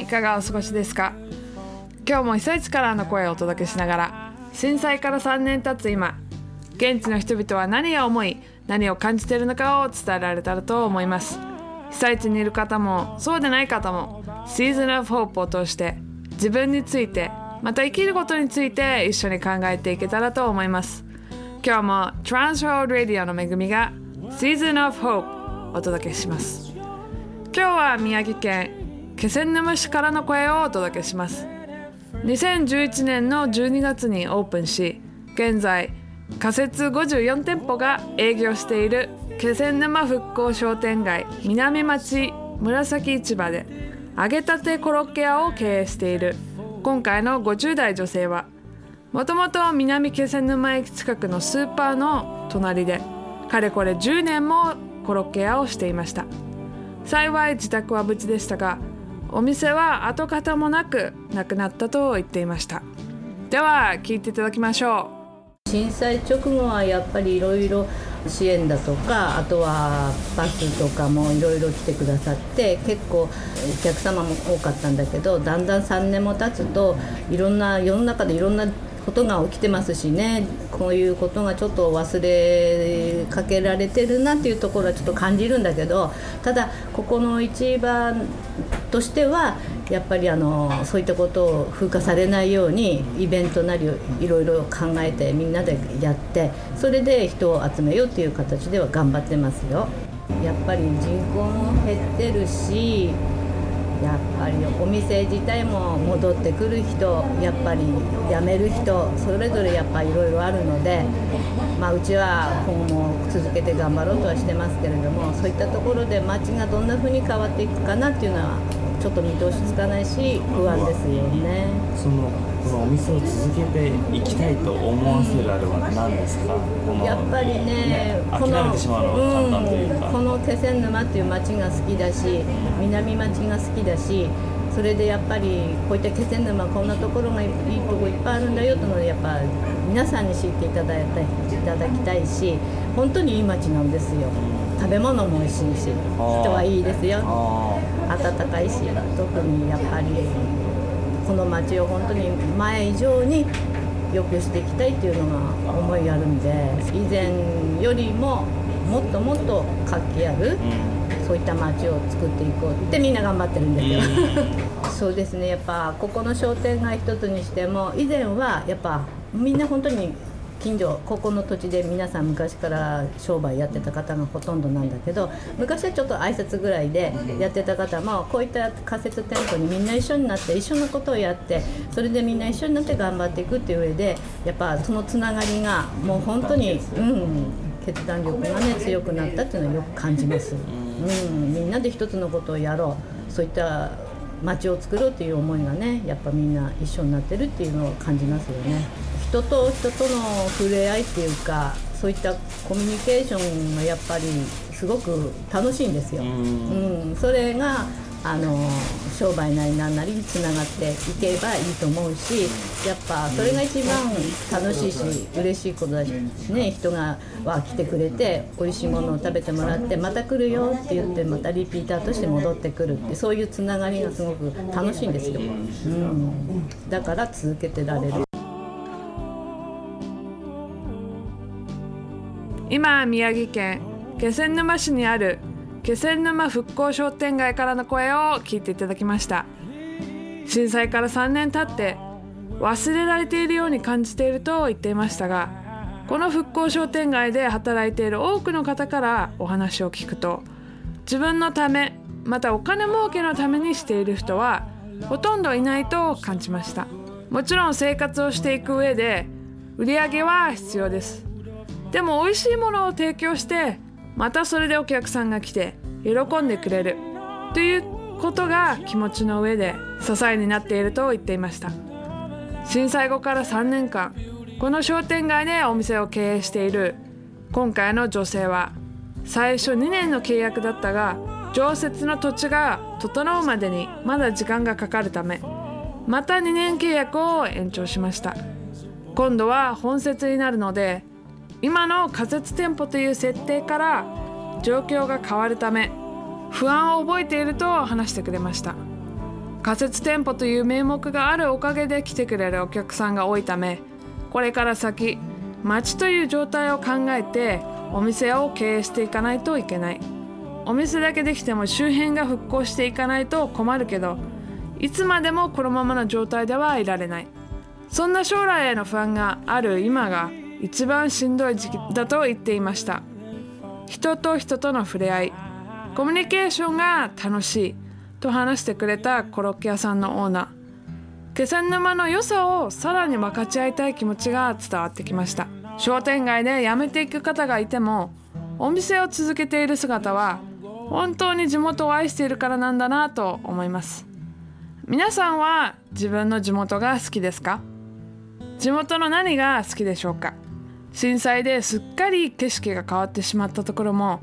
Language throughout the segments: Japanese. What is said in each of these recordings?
いかがお過ごしですか？今日も被災地からの声をお届けしながら震災から3年経つ今現地の人々は何を思い何を感じているのかを伝えられたらと思います。被災地にいる方もそうでない方も Season of Hope を通して自分についてまた生きることについて一緒に考えていけたらと思います。今日も Transroad Radio の恵みが Season of Hope お届けします。今日は宮城県気仙沼市からの声をお届けします。2011年の12月にオープンし現在仮設54店舗が営業している気仙沼復興商店街南町紫市場で揚げたてコロッケ屋を経営している今回の50代女性はもともと南気仙沼駅近くのスーパーの隣でかれこれ10年もコロッケ屋をしていました。幸い自宅は無事でしたがお店は跡形もなくなくなったと言っていました。では聞いていただきましょう。震災直後はやっぱりいろいろ支援だとかあとはバスとかもいろいろ来てくださって結構お客様も多かったんだけどだんだん3年も経つといろんな世の中でいろんなことが起きてますしねこういうことがちょっと忘れかけられてるなっていうところはちょっと感じるんだけどただここの一番としてはやっぱりあのそういったことを風化されないようにイベントなりいろいろ考えてみんなでやってそれで人を集めようっていう形では頑張ってますよ。やっぱり人口も減ってるしやっぱりお店自体も戻ってくる人やっぱり辞める人それぞれやっぱいろいろあるので、まあ、うちは今後も続けて頑張ろうとはしてますけれどもそういったところで街がどんな風に変わっていくかなっていうのはちょっと見通しつかないし不安ですよね。そのこのお店を続けていきたいと思わせられるは何ですか、やっぱりねこのうん、この気仙沼っていう街が好きだし南町が好きだしそれでやっぱりこういった気仙沼こんなところがいいとこいっぱいあるんだよというのでやっぱ皆さんに知っていただいたいただきたいし本当にいい街なんですよ。食べ物も美味しいし人はいいですよ暖かいし特にやっぱりこの街を本当に前以上に良くしていきたいっていうのが思いあるんで以前よりももっともっと活気ある、うん、そういった街を作っていこうってみんな頑張ってるんですよ。そうですねやっぱここの商店街一つにしても以前はやっぱみんな本当に近所ここの土地で皆さん昔から商売やってた方がほとんどなんだけど昔はちょっと挨拶ぐらいでやってた方もこういった仮設店舗にみんな一緒になって一緒のことをやってそれでみんな一緒になって頑張っていくっていう上でやっぱそのつながりがもう本当にうん決断力がね強くなったっていうのはよく感じます。うん、みんなで一つのことをやろうそういった街を作ろうっていう思いがねやっぱみんな一緒になってるっていうのを感じますよね。人と人との触れ合いっていうかそういったコミュニケーションがやっぱりすごく楽しいんですよ。うん、それがあの商売なりなんなりにつながっていけばいいと思うしやっぱそれが一番楽しいし嬉しいことだし、ね、人がは来てくれて美味しいものを食べてもらってまた来るよって言ってまたリピーターとして戻ってくるってそういうつながりがすごく楽しいんですよ、うん、だから続けてられる。今宮城県気仙沼市にある気仙沼復興商店街からの声を聞いていただきました。震災から3年経って忘れられているように感じていると言っていましたがこの復興商店街で働いている多くの方からお話を聞くと自分のためまたお金儲けのためにしている人はほとんどいないと感じました。もちろん生活をしていく上で売り上げは必要です。でも美味しいものを提供してまたそれでお客さんが来て喜んでくれる。ということが気持ちの上で支えになっていると言っていました。震災後から3年間この商店街でお店を経営している今回の女性は最初2年の契約だったが常設の土地が整うまでにまだ時間がかかるためまた2年契約を延長しました。今度は本節になるので今の仮設店舗という設定から状況が変わるため不安を覚えていると話してくれました。仮設店舗という名目があるおかげで来てくれるお客さんが多いためこれから先街という状態を考えてお店を経営していかないといけない。お店だけできても周辺が復興していかないと困るけどいつまでもこのままの状態ではいられない。そんな将来への不安がある今が一番しんどい時期だと言っていました。人と人との触れ合い。コミュニケーションが楽しいと話してくれたコロッケ屋さんのオーナー。気仙沼の良さをさらに分かち合いたい気持ちが伝わってきました。商店街で辞めていく方がいてもお店を続けている姿は本当に地元を愛しているからなんだなと思います。皆さんは自分の地元が好きですか？地元の何が好きでしょうか？震災ですっかり景色が変わってしまったところも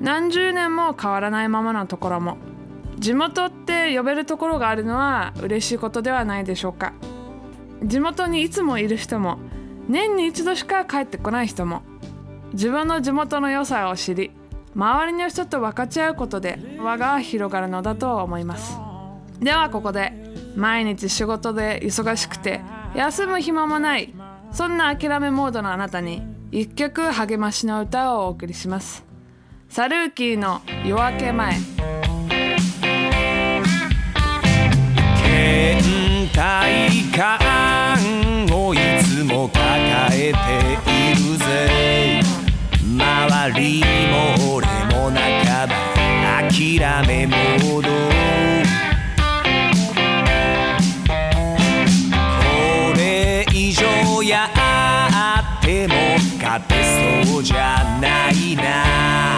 何十年も変わらないままのところも地元って呼べるところがあるのは嬉しいことではないでしょうか。地元にいつもいる人も年に一度しか帰ってこない人も自分の地元の良さを知り周りの人と分かち合うことで輪が広がるのだと思います。ではここで毎日仕事で忙しくて休む暇もないそんな諦めモードのあなたに一曲励ましの歌をお送りします。サルーキーの夜明け前。倦怠感をいつも抱えているぜ。周りも俺も半ば諦めモード。じゃないな。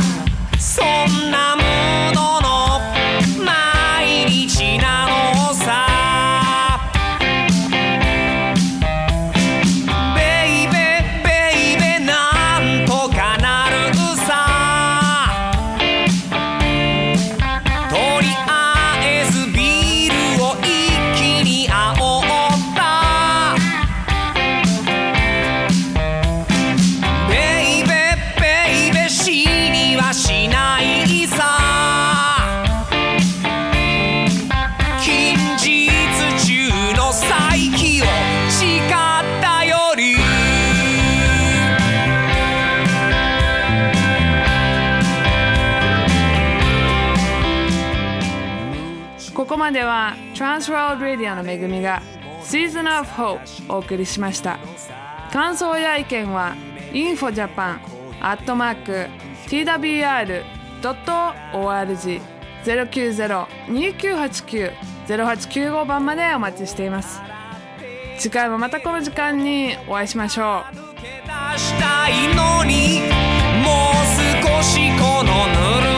ここまでは Transworld Radio の恵みが Season of Hope をお送りしました。感想や意見は infojapan twr.org 090-2989-0895番までお待ちしています。次回もまたこの時間にお会いしましょう。出したいのにもう少しこのぬる